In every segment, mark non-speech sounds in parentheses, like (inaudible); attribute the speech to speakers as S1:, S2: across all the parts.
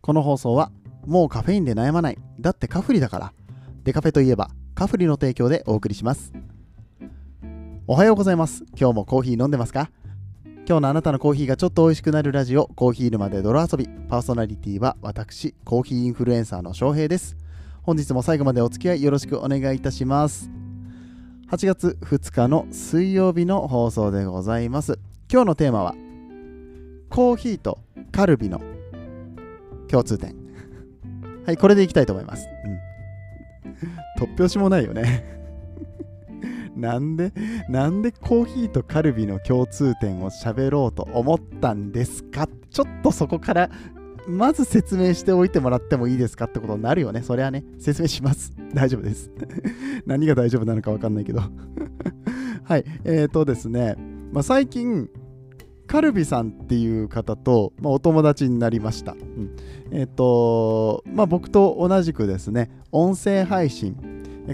S1: この放送はもうカフェインで悩まないだってカフリだから。デカフェといえばカフリの提供でお送りします。おはようございます。今日もコーヒー飲んでますか？今日のあなたのコーヒーがちょっと美味しくなるラジオコーヒー沼で泥遊び。パーソナリティは私コーヒーインフルエンサーの翔平です。本日も最後までお付き合いよろしくお願いいたします。8月2日の水曜日の放送でございます。今日のテーマはコーヒーとカルビの共通点 (laughs) はいこれでいきたいと思います、うん、突拍子もないよね (laughs) なんでなんでコーヒーとカルビの共通点を喋ろうと思ったんですか？ちょっとそこからまず説明しておいてもらってもいいですかってことになるよね。それはね、説明します。大丈夫です。(laughs) 何が大丈夫なのかわかんないけどはい。えっ、ー、とですね、まあ、最近、カルビさんっていう方と、まあ、お友達になりました。うん、えっ、ー、と、まあ、僕と同じくですね、音声配信、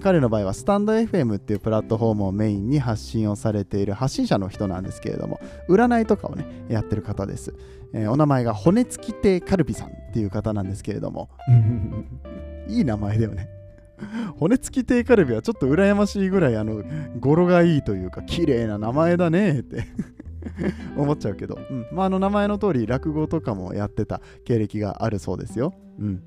S1: 彼の場合はスタンド FM っていうプラットフォームをメインに発信をされている発信者の人なんですけれども占いとかをねやってる方です、えー、お名前が骨付き亭カルビさんっていう方なんですけれども。(laughs) いい名前だよね。骨付き亭カルビはちょっと羨ましいぐらいあの語呂がいいというか綺麗な名前だねって (laughs) 思っちゃうけど、うん。まあ、あの名前の通り落語とかもやってた経歴があるそうですよ。うん。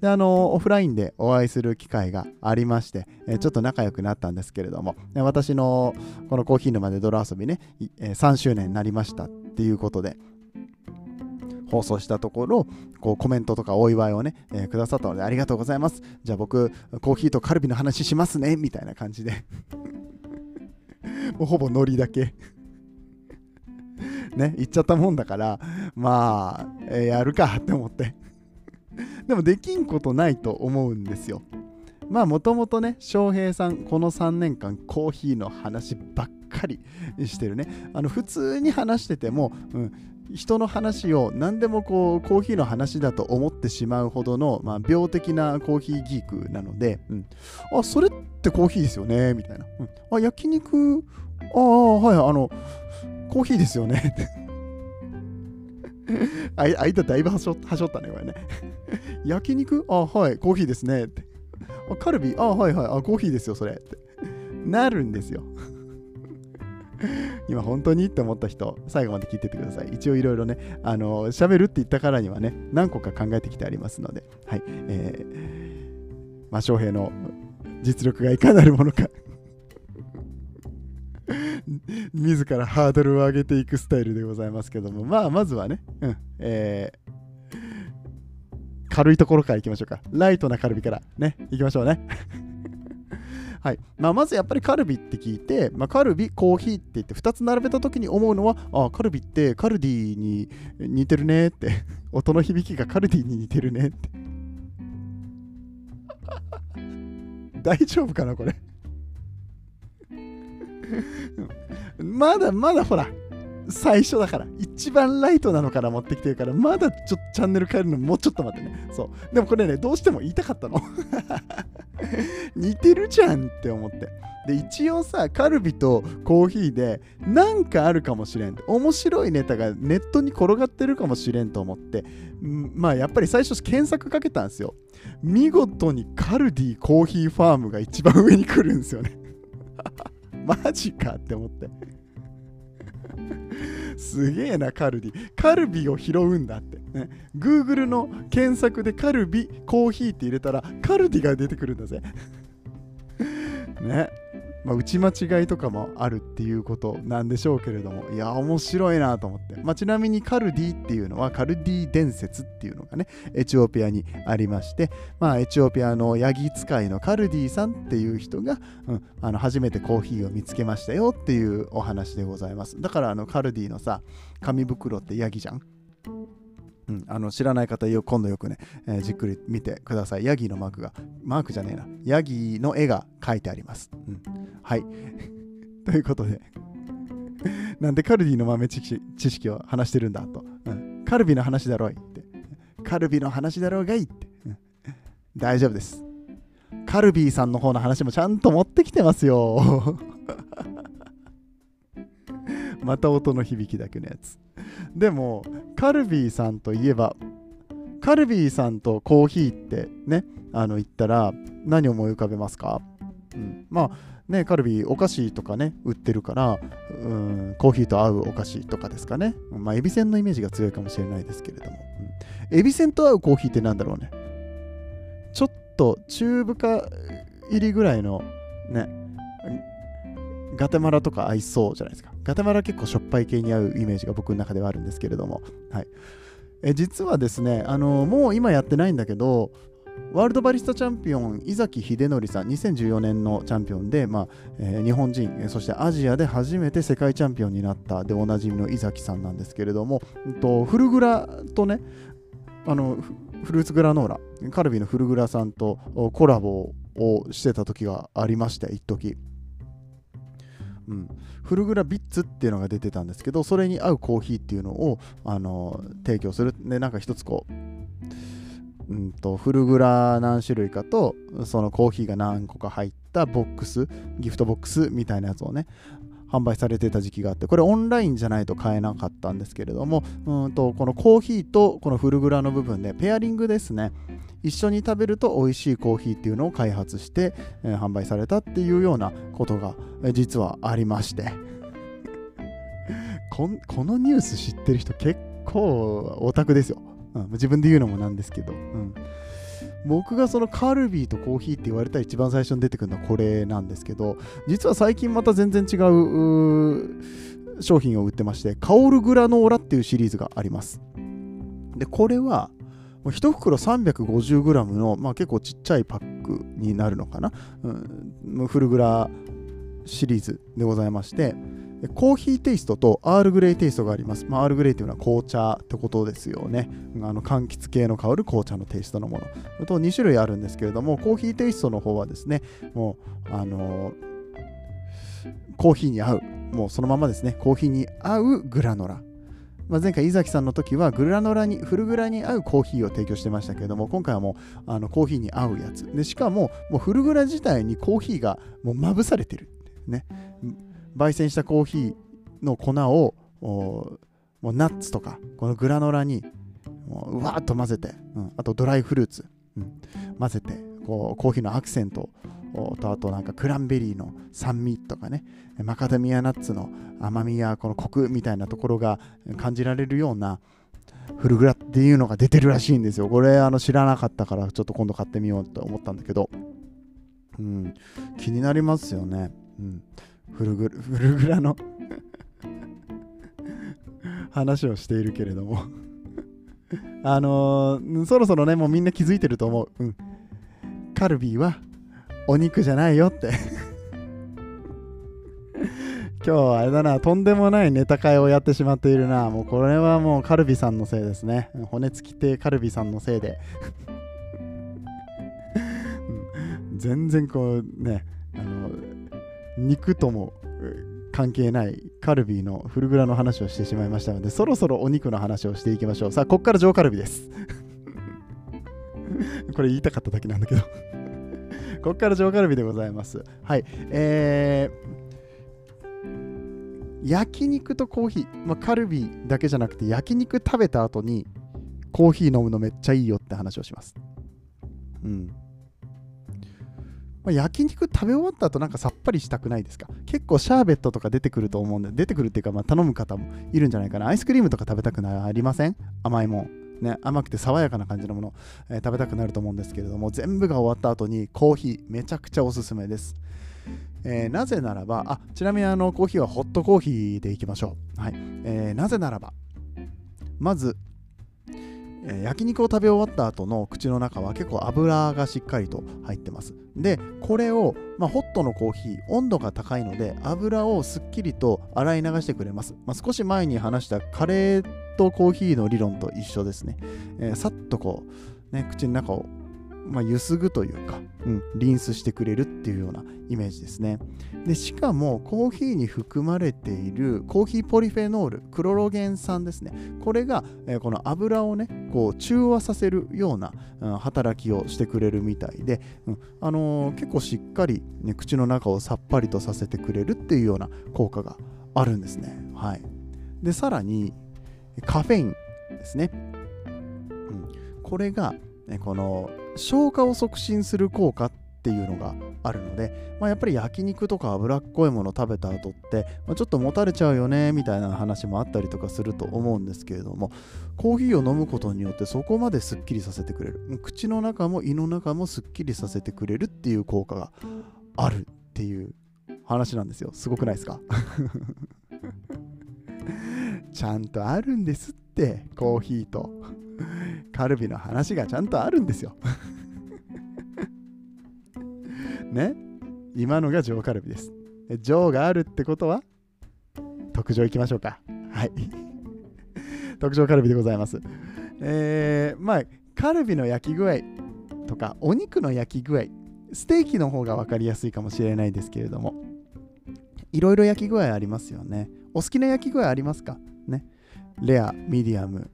S1: であのオフラインでお会いする機会がありまして、えちょっと仲良くなったんですけれども私のこのコーヒー沼で泥遊びね、え3周年になりましたっていうことで放送したところこうコメントとかお祝いをね、えー、くださったのでありがとうございます。じゃあ僕コーヒーとカルビの話しますねみたいな感じで。(laughs) もうほぼノリだけね言っちゃったもんだからまあ、えー、やるかって思って (laughs) でもできんことないと思うんですよ。まあもともとね、翔平さん、この3年間コーヒーの話ばっかりしてるね。あの普通に話してても、うん、人の話を何でもこうコーヒーの話だと思ってしまうほどの、まあ、病的なコーヒーギークなので、うん、あ、それってコーヒーですよね、みたいな。うん、あ、焼肉、ああ、はい、あの、コーヒーですよね。あ間だいぶはしょはしょったね、これね。焼肉？あ、はい、コーヒーですね。って。あカルビ？あ、はいはい、あ、コーヒーですよ、それ。って。なるんですよ。今本当にって思った人、最後まで聞いててください。一応いろいろね、あの、喋るって言ったからにはね、何個か考えてきてありますので、はい。えー、まあ、翔平の実力がいかなるものか自らハードルを上げていくスタイルでございますけども、まあ、まずはね、うん、えー、軽いところからいきましょうか。ライトなカルビからね、いきましょうね。(laughs) はい。まあ、まずやっぱりカルビって聞いて、まあ、カルビ、コーヒーって言って2つ並べた時に思うのはあカルビってカルディに似てるねって。(laughs) 音の響きがカルディに似てるねって。(laughs) 大丈夫かなこれ？(laughs) まだまだほら、最初だから、一番ライトなのから持ってきてるから、まだちょっとチャンネル変えるのもうちょっと待ってね。そう。でもこれね、どうしても言いたかったの。(laughs) 似てるじゃんって思って。で、一応さ、カルビとコーヒーで、なんかあるかもしれん。面白いネタがネットに転がってるかもしれんと思って、まあやっぱり最初検索かけたんですよ。見事にカルディコーヒーファームが一番上に来るんですよね。マジかって思って。すげえな、カルディ。カルビを拾うんだって。ね、Google の検索でカルビ、コーヒーって入れたら、カルディが出てくるんだぜ。ね。まあ、打ち間違いとかもあるっていうことなんでしょうけれども、いや、面白いなと思って。まあ、ちなみにカルディっていうのは、カルディ伝説っていうのがね、エチオピアにありまして、まあ、エチオピアのヤギ使いのカルディさんっていう人が、うん、あの初めてコーヒーを見つけましたよっていうお話でございます。だから、あのカルディのさ、紙袋ってヤギじゃん。うん、あの知らない方よ今度よくね、えー、じっくり見てください。ヤギのマークが、マークじゃねえな、ヤギの絵が描いてあります。うん、はい。(laughs) ということで (laughs) なんでカルディの豆知識知識を話してるんだと、うん。カルビの話だろいって。カルビの話だろうがいいって。うん、大丈夫です。カルビーさんの方の話もちゃんと持ってきてますよ。また音の響きだけのやつ。でも、カルビーさんといえば、カルビーさんとコーヒーってねあの言ったら何を思い浮かべますか、うん、まあねカルビーお菓子とかね売ってるからうんコーヒーと合うお菓子とかですかね。まあエビせんのイメージが強いかもしれないですけれども、うん、エビせんと合うコーヒーってなんだろうね。ちょっと中深入りぐらいのねガテマラとか合いそうじゃないですか。ガテマラ結構しょっぱい系に合うイメージが僕の中ではあるんですけれども。はい。え実はですねあのもう今やってないんだけどワールドバリスタチャンピオン井崎秀則さん2014年のチャンピオンで、まあえー、日本人そしてアジアで初めて世界チャンピオンになったでおなじみの井崎さんなんですけれども、えっと、フルグラとねあのフルーツグラノーラカルビのフルグラさんとコラボをしてた時がありまして一時。うん、フルグラビッツっていうのが出てたんですけどそれに合うコーヒーっていうのをあの提供する。でなんか一つこううんと、フルグラ何種類かとそのコーヒーが何個か入ったボックスギフトボックスみたいなやつをね販売されてた時期があってこれオンラインじゃないと買えなかったんですけれどもうんとこのコーヒーとこのフルグラの部分でペアリングですね。一緒に食べると美味しいコーヒーっていうのを開発して、えー、販売されたっていうようなことが、実はありまして。(laughs) このニュース知ってる人結構オタクですよ。うん、自分で言うのもなんですけど、うん、僕がそのカルビーとコーヒーって言われたら一番最初に出てくるのはこれなんですけど実は最近また全然違う商品を売ってましてカオルグラノーラっていうシリーズがあります。でこれは1袋 350g の、まあ、結構ちっちゃいパックになるのかな、うん、フルグラシリーズでございましてコーヒーテイストとアールグレイテイストがあります。まあ、アールグレイというのは紅茶ってことですよね。あの柑橘系の香る紅茶のテイストのもの。と2種類あるんですけれども、コーヒーテイストの方はですね、もう、あの、コーヒーに合う、もうそのままですね、コーヒーに合うグラノラ。まあ、前回、井崎さんの時はグラノラに、フルグラに合うコーヒーを提供してましたけれども、今回はもうあのコーヒーに合うやつ。でしかも、もうフルグラ自体にコーヒーがもうまぶされてる。ね。焙煎したコーヒーの粉をもうナッツとかこのグラノラにうわーっと混ぜて、うん、あとドライフルーツ、うん、混ぜてこうコーヒーのアクセントとあとなんかクランベリーの酸味とかねマカダミアナッツの甘みやこのコクみたいなところが感じられるようなフルグラっていうのが出てるらしいんですよ。これあの知らなかったからちょっと今度買ってみようと思ったんだけど、うん、気になりますよね、うん、フルグフルグラの話をしているけれども。あのー、そろそろねもうみんな気づいてると思う、うん、カルビーはお肉じゃないよって。今日あれだなとんでもないネタ会をやってしまっているな。もうこれはもうカルビーさんのせいですね。骨付き亭カルビーさんのせいで。全然こうねあの肉とも関係ないカルビーのフルグラの話をしてしまいましたので、そろそろお肉の話をしていきましょう。さあ、こっから上カルビです。(laughs) これ言いたかっただけなんだけど (laughs) こっから上カルビでございます。はい。えー、焼肉とコーヒー、まあ、カルビーだけじゃなくて焼肉食べた後にコーヒー飲むのめっちゃいいよって話をします。うん。まあ、焼肉食べ終わった後なんかさっぱりしたくないですか？結構シャーベットとか出てくると思うんで、出てくるっていうか、まあ、頼む方もいるんじゃないかな。アイスクリームとか食べたくなりません？甘いもん。ね、甘くて爽やかな感じのもの、えー、食べたくなると思うんですけれども、全部が終わった後にコーヒー、めちゃくちゃおすすめです。えー、なぜならば、あ、ちなみにあのコーヒーはホットコーヒーでいきましょう。はい。えー、なぜならば、まず、え焼肉を食べ終わった後の口の中は結構油がしっかりと入ってます。で、これを、まあ、ホットのコーヒー、温度が高いので、油をすっきりと洗い流してくれます。まあ、少し前に話したカレーとコーヒーの理論と一緒ですね。えー、さっとこう、ね、口の中をまあ、ゆすぐというか、うん、リンスしてくれるっていうようなイメージですね。でしかもコーヒーに含まれているコーヒーポリフェノール、クロロゲン酸ですね。これが、えー、この油をね、こう中和させるような、うん、働きをしてくれるみたいで、うんあのー、結構しっかり、ね、口の中をさっぱりとさせてくれるっていうような効果があるんですね。はい、でさらにカフェインですね。これがこの消化を促進する効果っていうのがあるので、まあ、やっぱり焼肉とか脂っこいもの食べた後って、まあ、ちょっともたれちゃうよねみたいな話もあったりとかすると思うんですけれどもコーヒーを飲むことによってそこまですっきりさせてくれる。口の中も胃の中もすっきりさせてくれるっていう効果があるっていう話なんですよ。すごくないですか？(laughs) ちゃんとあるんですってコーヒーと。(laughs) カルビの話がちゃんとあるんですよ (laughs) ね？今のが上カルビです。上があるってことは？特上いきましょうか。はい。(laughs) 特上カルビでございます。えー、まあ、カルビの焼き具合とか、お肉の焼き具合、ステーキの方が分かりやすいかもしれないですけれども、いろいろ焼き具合ありますよね。お好きな焼き具合ありますか？ね。レア、ミディアム、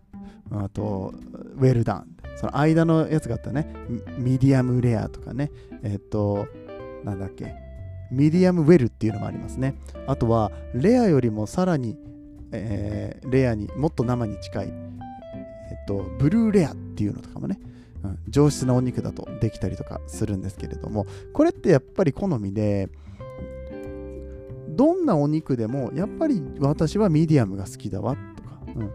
S1: あと、ウェルダン。その間のやつがあったね。ミディアムレアとかね。えっ、と、なんだっけ、ミディアムウェルっていうのもありますね。あとは、レアよりもさらに、えー、レアにもっと生に近い、えっと、ブルーレアっていうのとかもね、うん、上質なお肉だとできたりとかするんですけれども、これってやっぱり好みで、どんなお肉でもやっぱり私はミディアムが好きだわとか、うん、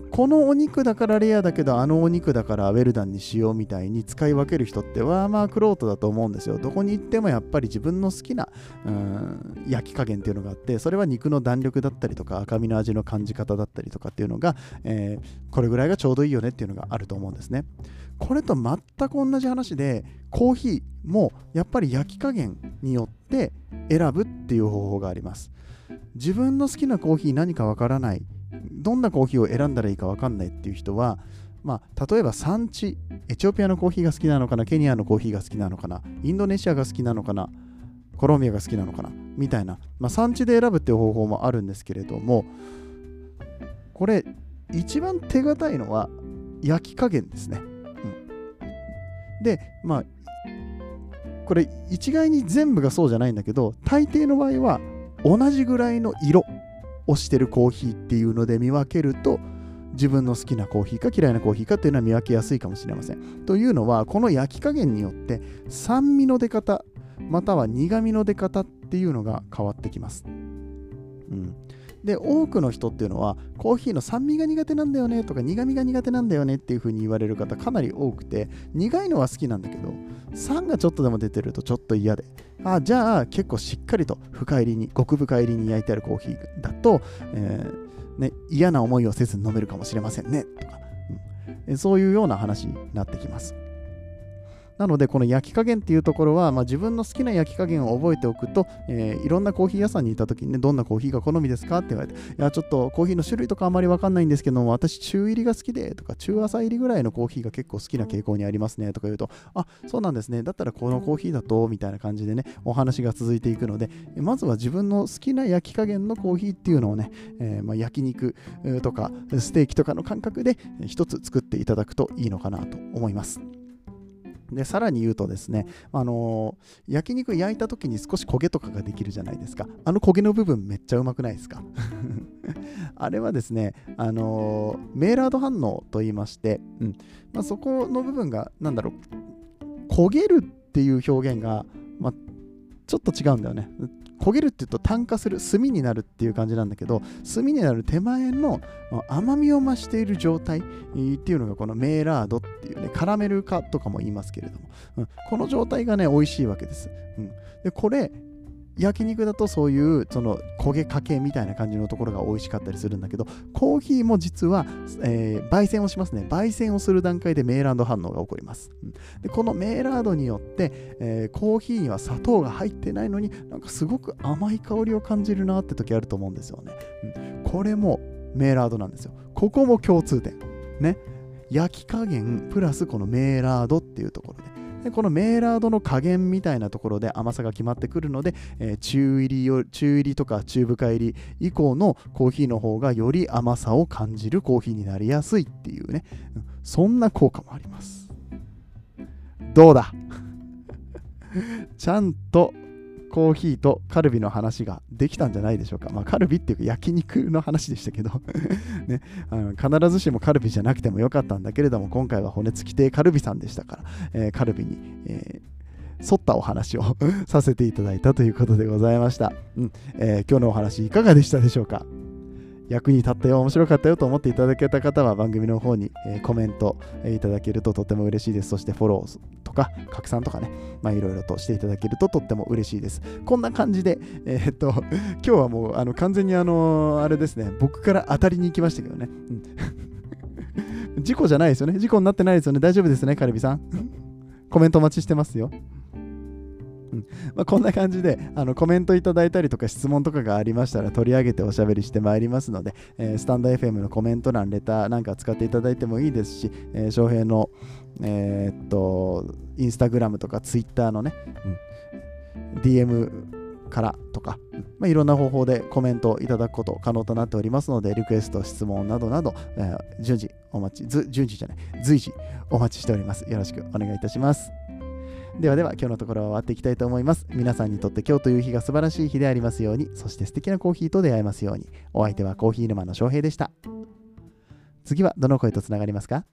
S1: このお肉だからレアだけどあのお肉だからウェルダンにしようみたいに使い分ける人ってはまあクロートだと思うんですよ。どこに行ってもやっぱり自分の好きなうん焼き加減っていうのがあってそれは肉の弾力だったりとか赤身の味の感じ方だったりとかっていうのが、えー、これぐらいがちょうどいいよねっていうのがあると思うんですね。これと全く同じ話でコーヒーもやっぱり焼き加減によって選ぶっていう方法があります。自分の好きなコーヒー何かわからない。どんなコーヒーを選んだらいいか分かんないっていう人は、まあ、例えば産地、エチオピアのコーヒーが好きなのかな、ケニアのコーヒーが好きなのかな、インドネシアが好きなのかな、コロンビアが好きなのかな、みたいな、まあ、産地で選ぶっていう方法もあるんですけれども、これ、一番手堅いのは焼き加減ですね。うん、で、まあ、これ一概に全部がそうじゃないんだけど、大抵の場合は同じぐらいの色推してるコーヒーっていうので見分けると自分の好きなコーヒーか嫌いなコーヒーかっていうのは見分けやすいかもしれません。というのはこの焼き加減によって酸味の出方または苦味の出方っていうのが変わってきます。うん、で多くの人っていうのはコーヒーの酸味が苦手なんだよねとか苦味が苦手なんだよねっていう風に言われる方かなり多くて苦いのは好きなんだけど酸がちょっとでも出てるとちょっと嫌であじゃあ結構しっかりと深入りに極深入りに焼いてあるコーヒーだと、えー、ね、嫌な思いをせずに飲めるかもしれませんねとか、うん、そういうような話になってきます。なので、この焼き加減っていうところは、まあ、自分の好きな焼き加減を覚えておくと、えー、いろんなコーヒー屋さんにいた時にね、どんなコーヒーが好みですかって言われて、いや、ちょっとコーヒーの種類とかあまりわかんないんですけども、私、中入りが好きで、とか、中朝入りぐらいのコーヒーが結構好きな傾向にありますね、とか言うと、あ、そうなんですね。だったらこのコーヒーだと、みたいな感じでね、お話が続いていくので、まずは自分の好きな焼き加減のコーヒーっていうのをね、えー、まあ、焼肉とか、ステーキとかの感覚で一つ作っていただくといいのかなと思います。でさらに言うとですね、あのー、焼肉焼いた時に少し焦げとかができるじゃないですか。あの焦げの部分めっちゃうまくないですか？(laughs) あれはですね、あのー、メーラード反応と言いまして、うん。まあ、そこの部分がなんだろう焦げるっていう表現が、まあ、ちょっと違うんだよね。焦げるって言うと炭化する炭になるっていう感じなんだけど炭になる手前の甘みを増している状態っていうのがこのメーラードっていうねカラメル化とかも言いますけれども、うん、この状態がね美味しいわけです、うん、でこれ焼肉だとそういうその焦げかけみたいな感じのところが美味しかったりするんだけどコーヒーも実は、えー、焙煎をしますね。焙煎をする段階でメーラード反応が起こります、でこのメーラードによって、えー、コーヒーには砂糖が入ってないのになんかすごく甘い香りを感じるなって時あると思うんですよね、これもメーラードなんですよ。ここも共通点。ね。焼き加減プラスこのメーラードっていうところで。でこのメーラードの加減みたいなところで甘さが決まってくるので、えー、中入り中入りとか中深入り以降のコーヒーの方がより甘さを感じるコーヒーになりやすいっていうね、そんな効果もあります。どうだ？(laughs) ちゃんとコーヒーとカルビの話ができたんじゃないでしょうか。まあ、カルビっていうか焼肉の話でしたけど。(laughs) ね、あの必ずしもカルビじゃなくてもよかったんだけれども、今回は骨付き亭カルビさんでしたから、えー、カルビに、えー沿ったお話を (laughs) させていただいたということでございました、うん。えー、今日のお話いかがでしたでしょうか？役に立ったよ、面白かったよと思っていただけた方は番組の方に、えー、コメント、えー、いただけるととても嬉しいです。そしてフォローとか拡散とかね、まあいろいろとしていただけるととっても嬉しいです。こんな感じで、えー、っと、今日はもうあの完全にあのあれですね、僕から当たりに行きましたけどね。うん、(laughs) 事故じゃないですよね。事故になってないですよね。大丈夫ですね、カルビさん。コメントお待ちしてますよ。うんまあ、こんな感じであのコメントいただいたりとか質問とかがありましたら取り上げておしゃべりしてまいりますので、えー、スタンド FM のコメント欄、レターなんか使っていただいてもいいですし、えー、翔平の、えー、っと、インスタグラムとかツイッターのね、うん、DM からとか、まあ、いろんな方法でコメントいただくこと可能となっておりますので、リクエスト、質問などなど、えー、順次お待ち、順次じゃない、随時お待ちしております。よろしくお願いいたします。ではでは今日のところは終わっていきたいと思います。皆さんにとって今日という日が素晴らしい日でありますように、そして素敵なコーヒーと出会えますように。お相手はコーヒー沼の翔平でした。次はどの声とつながりますか？